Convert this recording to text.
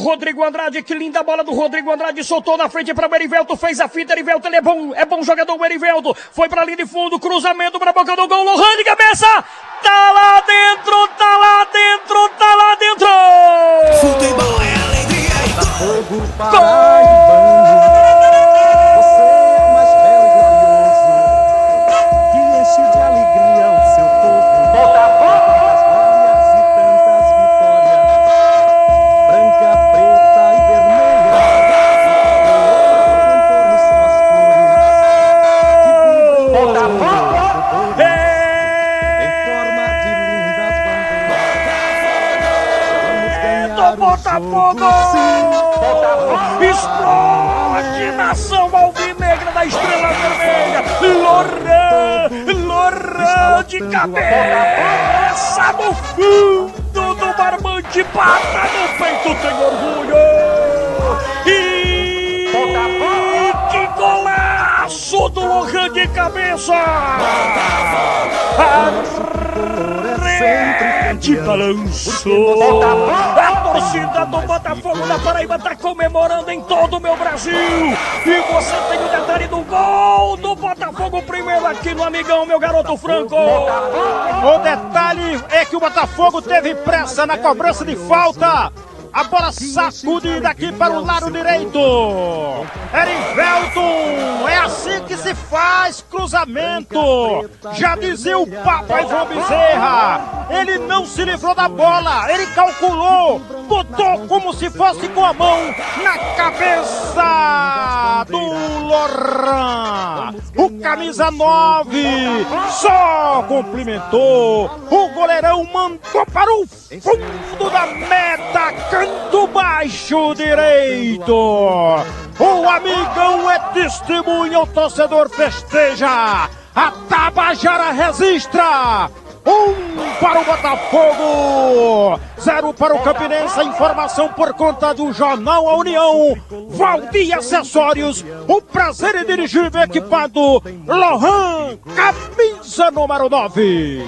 Rodrigo Andrade, que linda bola do Rodrigo Andrade, soltou na frente para o Erivelto, fez a fita, Erivelto, ele é bom, é bom jogador o Erivelto, foi para ali de fundo, cruzamento para boca do gol, Lohan de cabeça, tá lá dentro, tá lá dentro! Botafogo! Explode nação alvinegra da Estrela Vermelha! Loran! Loran de cabeça no fundo do barbante, bata no peito, tem orgulho! E que golaço do Lohan de cabeça! De balanço! A torcida do Botafogo da Paraíba tá comemorando em todo o meu Brasil! E você tem o detalhe do gol do Botafogo primeiro aqui no Amigão, meu garoto Franco! O detalhe é que o Botafogo teve pressa na cobrança de falta. A bola sacudida aqui para o lado direito. Erivelto, é assim que se faz cruzamento. Já dizia o Papa Ivan Bezerra. Ele não se livrou da bola, ele calculou, botou como se fosse com a mão na cabeça do Loran. O camisa 9 só cumprimentou. O goleirão mandou para o fundo da meta, canto baixo direito. O amigão é testemunha, o torcedor festeja. A Tabajara registra. Um para o Botafogo, zero para o Campinense. Informação por conta do Jornal A União. Valdir Acessórios, o prazer em dirigir o equipado Lohan, camisa número 9.